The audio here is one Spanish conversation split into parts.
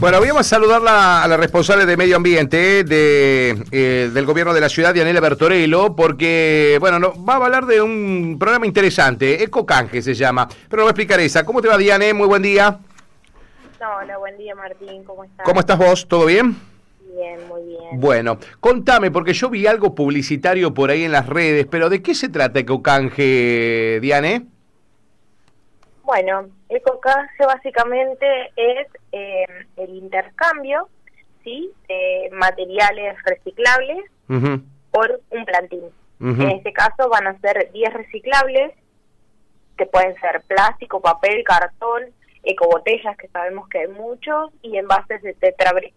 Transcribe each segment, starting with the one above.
Bueno, voy a saludar a la responsable de Medio Ambiente de, eh, del gobierno de la ciudad, Dianela Bertorello, porque, bueno, no, va a hablar de un programa interesante, Ecocanje se llama, pero no voy a explicar esa. ¿Cómo te va, Diane? Muy buen día. Hola, buen día, Martín, ¿cómo estás? ¿Cómo estás vos? ¿Todo bien? Bien, muy bien. Bueno, contame, porque yo vi algo publicitario por ahí en las redes, pero ¿de qué se trata Ecocanje, Diane? Bueno, EcoCanje básicamente es eh, el intercambio ¿sí? de materiales reciclables por un plantín. En este caso van a ser 10 reciclables, que pueden ser plástico, papel, cartón, ecobotellas, que sabemos que hay muchos, y envases de Tetrabric.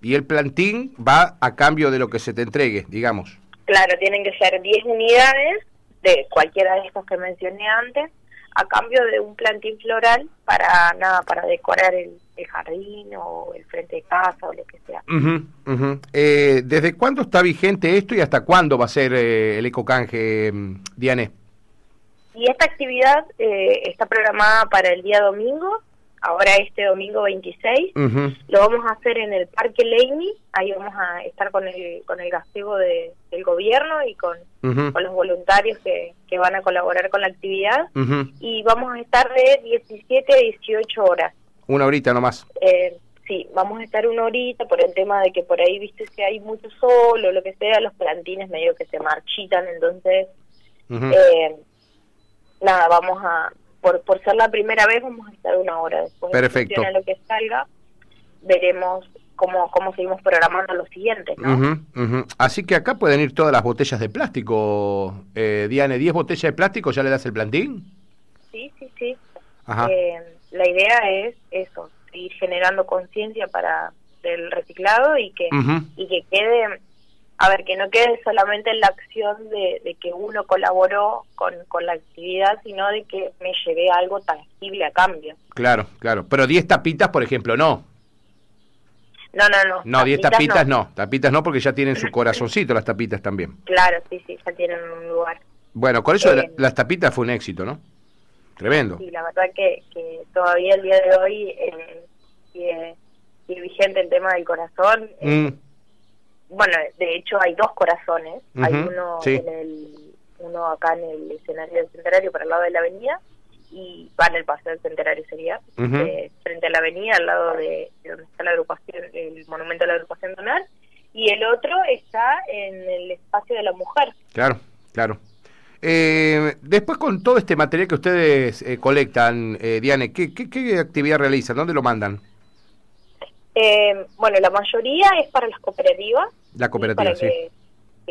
Y el plantín va a cambio de lo que se te entregue, digamos. Claro, tienen que ser 10 unidades de cualquiera de estos que mencioné antes, a cambio de un plantín floral para nada, para decorar el, jardín o el frente de casa o lo que sea. Eh, ¿Desde cuándo está vigente esto y hasta cuándo va a ser eh, el ecocanje, mm, Diane? Y esta actividad eh, está programada para el día domingo ahora este domingo 26. Lo vamos a hacer en el Parque Leini, ahí vamos a estar con el, con el gazebo de, del gobierno y con, con los voluntarios que, que, van a colaborar con la actividad. Y vamos a estar de 17 a 18 horas. Una horita nomás. Eh, sí, vamos a estar una horita por el tema de que por ahí, viste, si hay mucho sol o lo que sea, los plantines medio que se marchitan, entonces... Eh, nada, vamos a, por, por ser la primera vez vamos a estar una hora después. Perfecto. De lo que salga, veremos cómo, cómo seguimos programando los siguientes. ¿no? Así que acá pueden ir todas las botellas de plástico. Eh, Diane, ¿10 botellas de plástico ya le das el plantín? Sí, sí, sí. Eh, la idea es eso, seguir generando conciencia para el reciclado y que, y que quede a ver, que no quede solamente en la acción de, que uno colaboró con, con, la actividad, sino de que me llevé algo tangible a cambio. Claro, claro. Pero 10 tapitas, por ejemplo, no. No, no, no. No, 10 tapitas, no. Tapitas no, porque ya tienen su corazoncito las tapitas también. Claro, sí, sí, ya tienen un lugar. Bueno, con eso eh, las tapitas fue un éxito, ¿no? Tremendo. Sí, la verdad que, que todavía el día de hoy eh, sigue, vigente el tema del corazón. Mm bueno, de hecho hay dos corazones, hay uno en el uno acá en el escenario del centenario para el lado de la avenida y va en el paseo del centenario sería eh, frente a la avenida al lado de, donde está la agrupación el monumento de la agrupación donal y el otro está en el espacio de la mujer. Claro claro. Eh, después con todo este material que ustedes eh, colectan eh, Diane ¿qué, qué, qué actividad realizan dónde lo mandan eh, bueno, la mayoría es para las cooperativas. La cooperativa, sí.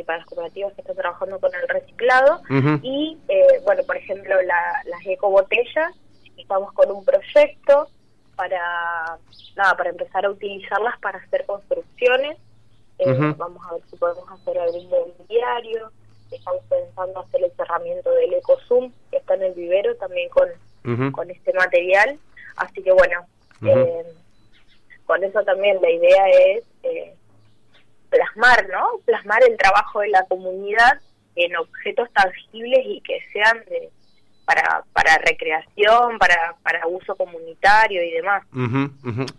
para las cooperativas que están trabajando con el reciclado. Y, eh, bueno, por ejemplo, las ecobotellas, estamos con un proyecto para, nada, para empezar a utilizarlas para hacer construcciones. Eh, vamos a ver si podemos hacer algún mobiliario. Estamos pensando hacer el cerramiento del EcoZoom, que está en el vivero también con, con este material. Así que, bueno, eh, con eso también la idea es eh, plasmar, ¿no? Plasmar el trabajo de la comunidad en objetos tangibles y que sean de, para, para recreación, para, para uso comunitario y demás.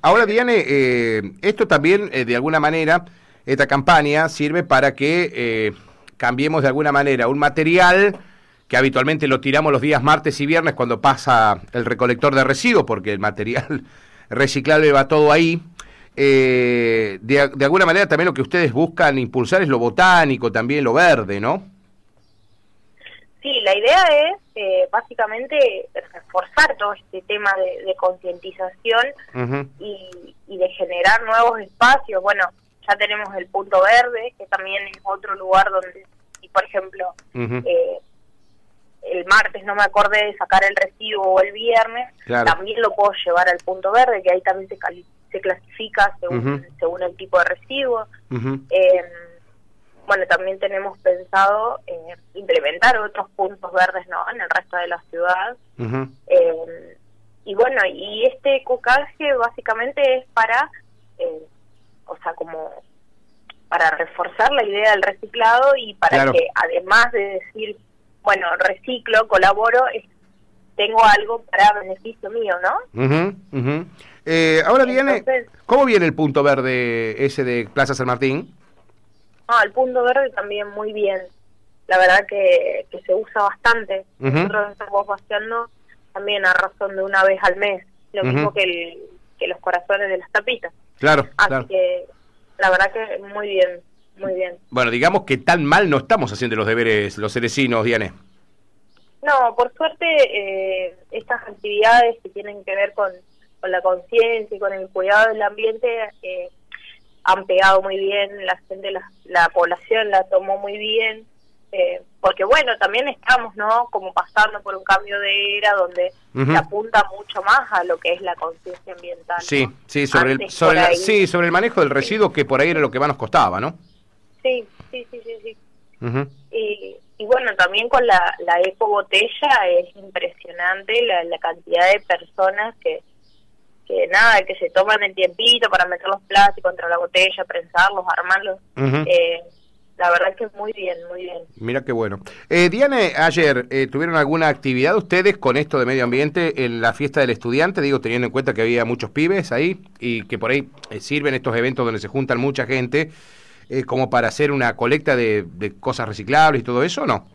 Ahora, Diane, eh, esto también, eh, de alguna manera, esta campaña sirve para que cambiemos de alguna manera un material que habitualmente lo tiramos los días martes y viernes cuando pasa el recolector de residuos, porque el material reciclable va todo ahí. Eh, de, de, alguna manera también lo que ustedes buscan impulsar es lo botánico, también lo verde, ¿no? Sí, la idea es eh, básicamente reforzar todo este tema de, concientización y, de generar nuevos espacios. Bueno, ya tenemos el punto verde, que también es otro lugar donde, y por ejemplo, eh, el martes no me acordé de sacar el recibo o el viernes, también lo puedo llevar al punto verde, que ahí también se, se clasifica según, según el tipo de recibo. Em, bueno, también tenemos pensado eh, implementar otros puntos verdes ¿no? en el resto de la ciudad. Em, y bueno, y este ecocaje básicamente es para, eh, o sea, como para reforzar la idea del reciclado y para que además de decir bueno, reciclo, colaboro, es tengo algo para beneficio mío, ¿no? Eh, ahora viene, ¿cómo viene el punto verde ese de Plaza San Martín? Ah, el punto verde también muy bien. La verdad que, que se usa bastante. Nosotros estamos vaciando también a razón de una vez al mes, lo mismo que, el, que los corazones de las tapitas. Claro. Así que la verdad que muy bien, muy bien. Bueno, digamos que tan mal no estamos haciendo los deberes los cerecinos, Diane. No, por suerte eh, estas actividades que tienen que ver con, con la conciencia y con el cuidado del ambiente eh, han pegado muy bien, la gente, la, la población la tomó muy bien, eh, porque bueno, también estamos, ¿no? Como pasando por un cambio de era donde se apunta mucho más a lo que es la conciencia ambiental. Sí, sí, sobre el, sobre sí, sobre el manejo del residuo que por ahí era lo que más nos costaba, ¿no? Sí, sí, sí, sí, sí. y, y bueno, también con la, la eco botella es impresionante la, la cantidad de personas que, que nada, que se toman el tiempito para meter los plásticos entre la botella, prensarlos, armarlos. eh, la verdad que muy bien, muy bien. Mira qué bueno. Eh, Diane, ayer, eh, ¿tuvieron alguna actividad ustedes con esto de medio ambiente en la fiesta del estudiante? Digo, teniendo en cuenta que había muchos pibes ahí y que por ahí eh, sirven estos eventos donde se juntan mucha gente. Eh, como para hacer una colecta de, cosas reciclables y todo eso o no?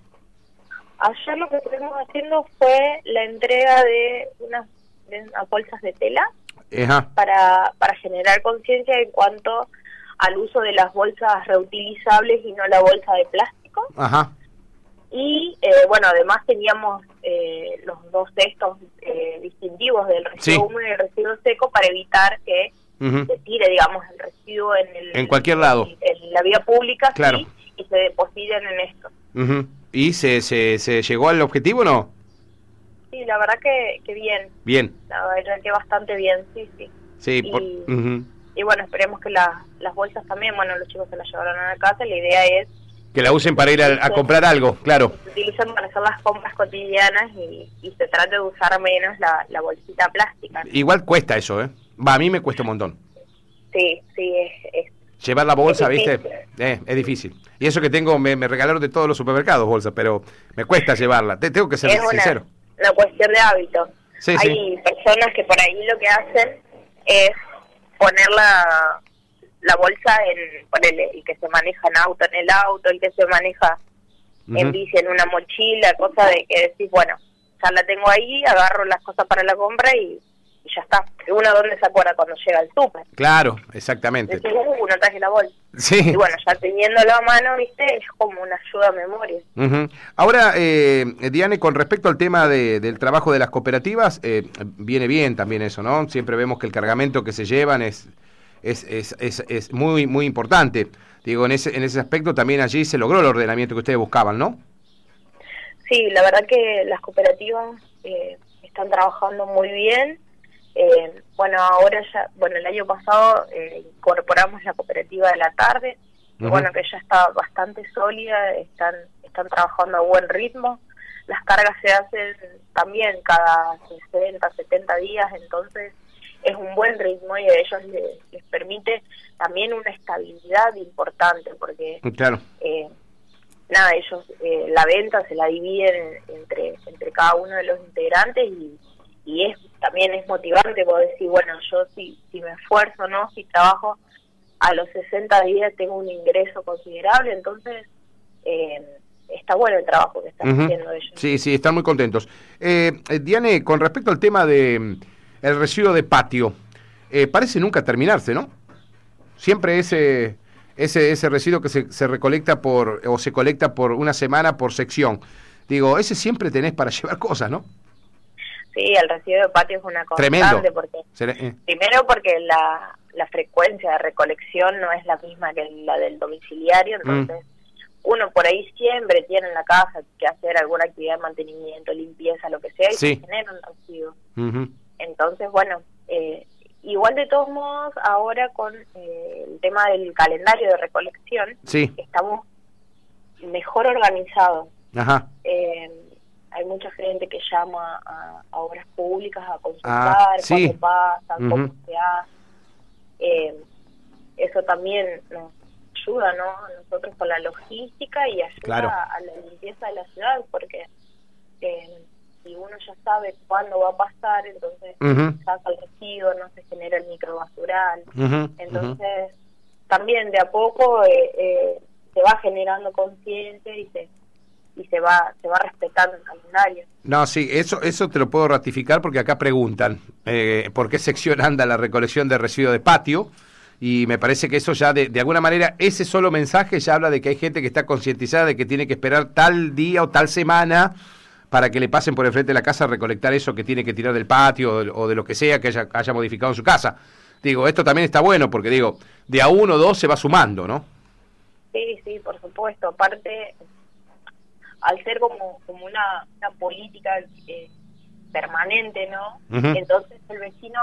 Ayer lo que estuvimos haciendo fue la entrega de unas, bolsas de tela Para, para generar conciencia en cuanto al uso de las bolsas reutilizables y no la bolsa de plástico. Ajá. Y eh, bueno, además teníamos eh, los dos textos eh, distintivos del residuo húmedo y el residuo seco para evitar que se tire, digamos, residuo en, el, en cualquier lado. En, la vía pública, claro. y se depositen en esto. ¿Y se, se, se llegó al objetivo o no? Sí, la verdad que, que bien. Bien. La verdad que bastante bien, sí, sí. Sí, y, y bueno, esperemos que las bolsas también, bueno, los chicos se las llevaron a la casa, la idea es... Que la usen para ir a, comprar algo, claro. Se utilizan para hacer las compras cotidianas y, se trata de usar menos la, la bolsita plástica. Igual cuesta eso, ¿eh? Va, a mí me cuesta un montón. Sí, sí, es... Llevar la bolsa, ¿viste? Eh, es difícil. Y eso que tengo, me, regalaron de todos los supermercados bolsas, pero me cuesta llevarla. Te, tengo que ser es sincero. Una, cuestión de hábito. Hay personas que por ahí lo que hacen es poner la, la bolsa en, ponerle, el que se maneja en auto en el auto, el que se maneja en bici en una mochila, cosa de que decís, bueno, ya la tengo ahí, agarro las cosas para la compra y y ya está. Uno donde se acuerda cuando llega al súper. Claro, exactamente. Decís, uh, no traje la bolsa. Sí. Y bueno, ya teniéndolo a mano, viste, es como una ayuda a memoria. Ahora, eh, Diane, con respecto al tema de, del trabajo de las cooperativas, eh, viene bien también eso, ¿no? Siempre vemos que el cargamento que se llevan es, es, es, es, es muy, muy importante. Digo, en ese, en ese aspecto también allí se logró el ordenamiento que ustedes buscaban, ¿no? Sí, la verdad que las cooperativas eh, están trabajando muy bien eh, bueno, ahora ya, bueno, el año pasado eh, incorporamos la cooperativa de la tarde, bueno, que ya está bastante sólida, están, están trabajando a buen ritmo, las cargas se hacen también cada 60, 70 días, entonces es un buen ritmo y a ellos les, permite también una estabilidad importante, porque claro. eh, nada, ellos eh, la venta se la dividen entre, entre cada uno de los integrantes y y es también es motivante poder decir, bueno, yo si, si me esfuerzo, ¿no? Si trabajo a los 60 días tengo un ingreso considerable, entonces eh, está bueno el trabajo que están haciendo ellos. Sí, sí, están muy contentos. Eh, eh, Diane, con respecto al tema de mm, el residuo de patio, eh, parece nunca terminarse, ¿no? Siempre ese, ese, ese residuo que se, se recolecta por, o se colecta por una semana por sección. Digo, ese siempre tenés para llevar cosas, ¿no? Sí, el residuo de patio es una constante porque eh. primero porque la, la frecuencia de recolección no es la misma que la del domiciliario, mm. entonces uno por ahí siempre tiene en la casa que hacer alguna actividad de mantenimiento, limpieza, lo que sea, y se genera un residuo. Entonces, bueno, eh, igual de todos modos, ahora con eh, el tema del calendario de recolección, estamos mejor organizados. Ajá. Eh, hay mucha gente que llama a, obras públicas a consultar ah, sí. pasa, cómo se hace. Eh, eso también nos ayuda, ¿no? Nosotros con la logística y ayuda a la limpieza de la ciudad, porque eh, si uno ya sabe cuándo va a pasar, entonces saca el residuo, no se genera el microbasural. entonces, también de a poco eh, eh, se va generando conciencia y se y se va se va respetando el calendario. No, sí, eso eso te lo puedo ratificar porque acá preguntan eh, por qué sección anda la recolección de residuos de patio y me parece que eso ya de, de, alguna manera ese solo mensaje ya habla de que hay gente que está concientizada de que tiene que esperar tal día o tal semana para que le pasen por el frente de la casa a recolectar eso que tiene que tirar del patio o de, lo que sea que haya, haya modificado en su casa. Digo, esto también está bueno porque digo, de a uno o dos se va sumando, ¿no? Sí, sí, por supuesto. Aparte, al ser como, como una, una política eh, permanente, ¿no? Entonces el vecino,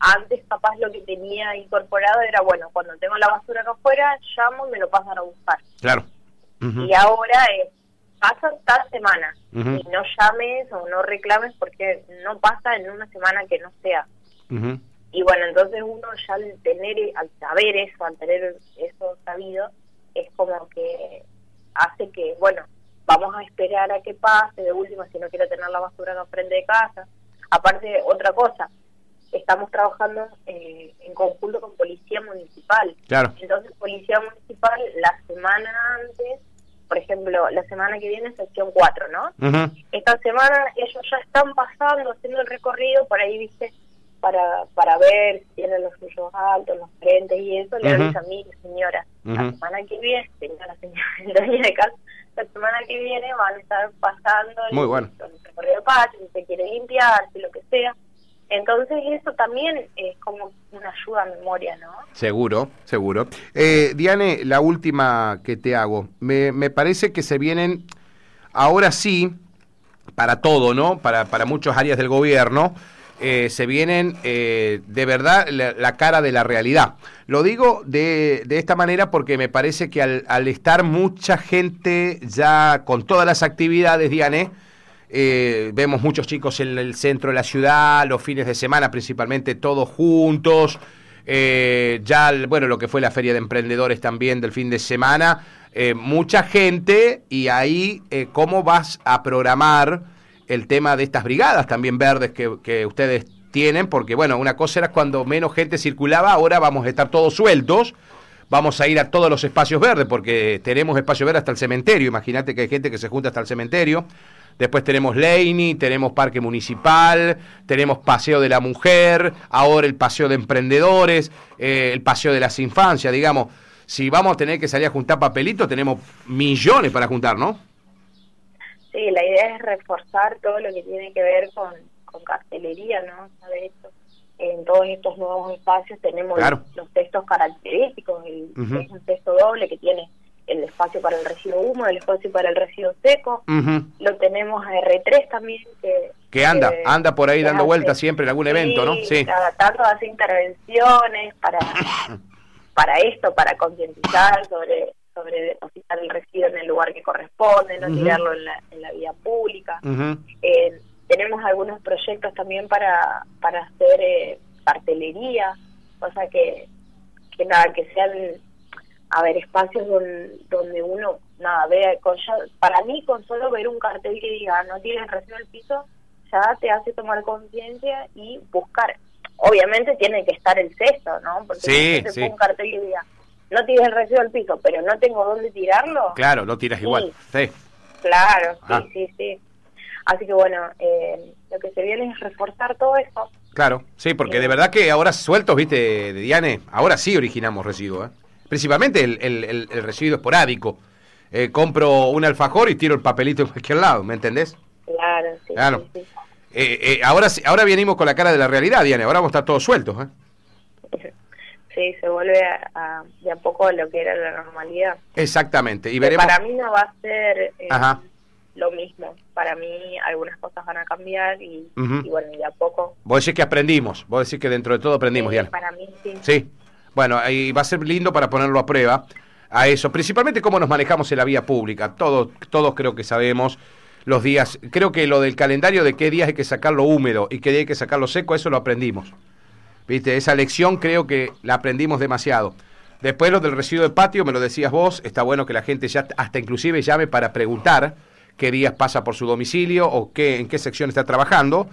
antes capaz lo que tenía incorporado era, bueno, cuando tengo la basura acá afuera, llamo y me lo pasan a buscar. Claro. Y ahora es, pasan tal semana y no llames o no reclames porque no pasa en una semana que no sea. Y bueno, entonces uno ya al tener, al saber eso, al tener eso sabido, es como que hace que, bueno, vamos a esperar a que pase, de última, si no quiero tener la basura no frente de casa. Aparte, otra cosa, estamos trabajando eh, en conjunto con Policía Municipal. Claro. Entonces, Policía Municipal, la semana antes, por ejemplo, la semana que viene, sección 4, ¿no? Esta semana ellos ya están pasando, haciendo el recorrido, por ahí, viste, para para ver si tienen los suyos altos, los frentes y eso, le avisan, a mí, señora, la semana que viene, señora, señora, de casa, la semana que viene van a estar pasando Muy el, bueno. el recorrido de patio, si se quiere limpiar, si lo que sea. Entonces eso también es como una ayuda a memoria, ¿no? Seguro, seguro. Eh, Diane, la última que te hago. Me, me parece que se vienen, ahora sí, para todo, ¿no? Para, para muchas áreas del gobierno, eh, se vienen eh, de verdad la, cara de la realidad. Lo digo de, de esta manera porque me parece que al, estar mucha gente ya con todas las actividades, Diane, eh, vemos muchos chicos en el centro de la ciudad, los fines de semana principalmente todos juntos. Eh, ya, bueno, lo que fue la feria de emprendedores también del fin de semana. Mucha gente y ahí, ¿cómo vas a programar el tema de estas brigadas también verdes que, ustedes tienen? Porque, bueno, una cosa era cuando menos gente circulaba, ahora vamos a estar todos sueltos vamos a ir a todos los espacios verdes, porque tenemos espacio verde hasta el cementerio. Imagínate que hay gente que se junta hasta el cementerio. Después tenemos Leini, tenemos Parque Municipal, tenemos Paseo de la Mujer, ahora el Paseo de Emprendedores, eh, el Paseo de las Infancias, digamos. Si vamos a tener que salir a juntar papelitos, tenemos millones para juntar, ¿no? Sí, la idea es reforzar todo lo que tiene que ver con, con cartelería, ¿no? De hecho, en todos estos nuevos espacios tenemos los, textos característicos, el, es un texto doble que tiene el espacio para el residuo húmedo, el espacio para el residuo seco. Lo tenemos a R3 también. Que, que anda, anda por ahí dando vueltas siempre en algún evento, ¿no? Sí. Cada hace intervenciones para, para esto, para concientizar sobre sobre depositar el residuo en el lugar que corresponde, no tirarlo en la, en la vía pública. Eh, tenemos algunos proyectos también para, para hacer eh, cartelería, cosa que, que nada, que sean a ver, espacios donde, uno, nada, vea, con para mí con solo ver un cartel que diga no tienes recibo el piso, ya te hace tomar conciencia y buscar. Obviamente tiene que estar el cesto, ¿no? Porque si sí. un cartel que diga no tienes el recibo del piso, pero no tengo dónde tirarlo. Claro, lo tiras igual. Sí. Claro, sí, sí, sí. Así que bueno, eh, lo que se viene es reforzar todo eso. Claro, sí, porque de verdad que ahora sueltos, viste, Diane, ahora sí originamos residuos, ¿eh? principalmente el, el, el, residuo esporádico. Eh, compro un alfajor y tiro el papelito en cualquier lado, ¿me entendés? Claro, sí. Claro. Eh, eh, ahora, ahora venimos con la cara de la realidad, Diane, ahora vamos a estar todos sueltos. ¿eh? Sí, se vuelve a, de a poco a lo que era la normalidad. Exactamente. Y veremos... Para mí no va a ser lo mismo. Para mí algunas cosas van a cambiar y, y bueno, de a poco... Vos decís que aprendimos, vos decís que dentro de todo aprendimos, sí, Para mí sí. Sí. Bueno, ahí va a ser lindo para ponerlo a prueba a eso, principalmente cómo nos manejamos en la vía pública. Todos, todos creo que sabemos los días. Creo que lo del calendario de qué días hay que sacarlo húmedo y qué día hay que sacarlo seco, eso lo aprendimos. ¿Viste? Esa lección creo que la aprendimos demasiado. Después lo del residuo de patio, me lo decías vos, está bueno que la gente ya hasta inclusive llame para preguntar qué días pasa por su domicilio o qué, en qué sección está trabajando.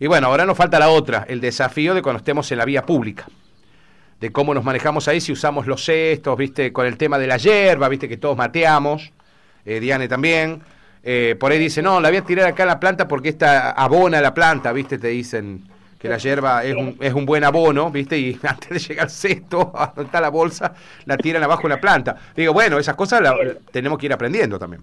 Y bueno, ahora nos falta la otra, el desafío de cuando estemos en la vía pública, de cómo nos manejamos ahí, si usamos los cestos, viste, con el tema de la hierba, viste que todos mateamos, eh, Diane también. Eh, por ahí dice, no, la voy a tirar acá en la planta porque esta abona la planta, viste, te dicen que la hierba es un, es un buen abono, ¿viste? Y antes de llegar cesto, a donde está la bolsa, la tiran abajo en la planta. Digo, bueno, esas cosas la, tenemos que ir aprendiendo también.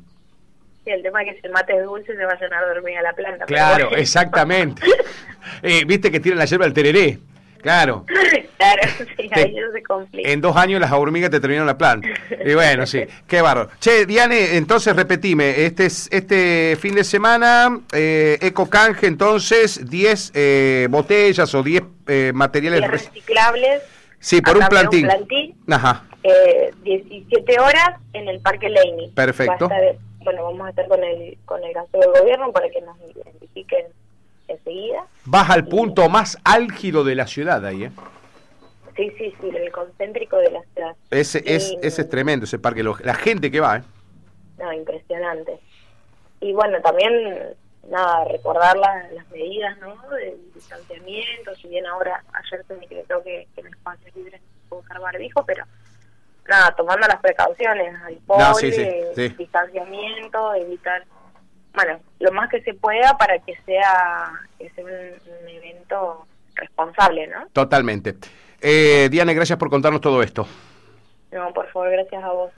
Sí, el tema es que si el mate es dulce se va a llenar de hormiga la planta. Claro, exactamente. eh, Viste que tiran la hierba al tereré. Claro. claro, sí, ahí eso se complica. En dos años las hormigas te terminaron la planta. Y bueno, sí, qué bárbaro. Che, Diane, entonces repetime, este es, este fin de semana, eh, Eco Canje, entonces, 10 eh, botellas o 10 eh, materiales reciclables. Sí, por un cambio de plantín. plantín. Ajá, Eh, 17 horas en el Parque Leini. Perfecto. Estar- bueno, vamos a estar con el, con el gasto del gobierno para que nos identifiquen enseguida. vas al punto más álgido de la ciudad ahí, ¿eh? Sí, sí, sí, el concéntrico de la ciudad. Ese, es, ese es tremendo, ese parque. lo- la gente que va, ¿eh? No, impresionante. Y bueno, también, nada, recordar las, las medidas, ¿no? Del distanciamiento, si bien ahora, ayer se decretó que, que en espacios libres no usar barbijo, pero nada, tomando las precauciones, alcohol, No, sí, sí, eh, sí. distanciamiento, evitar, bueno, lo más que se pueda para que sea, que sea un, un evento responsable, ¿no? Totalmente. Eh, Diane, gracias por contarnos todo esto. No, por favor, gracias a vos.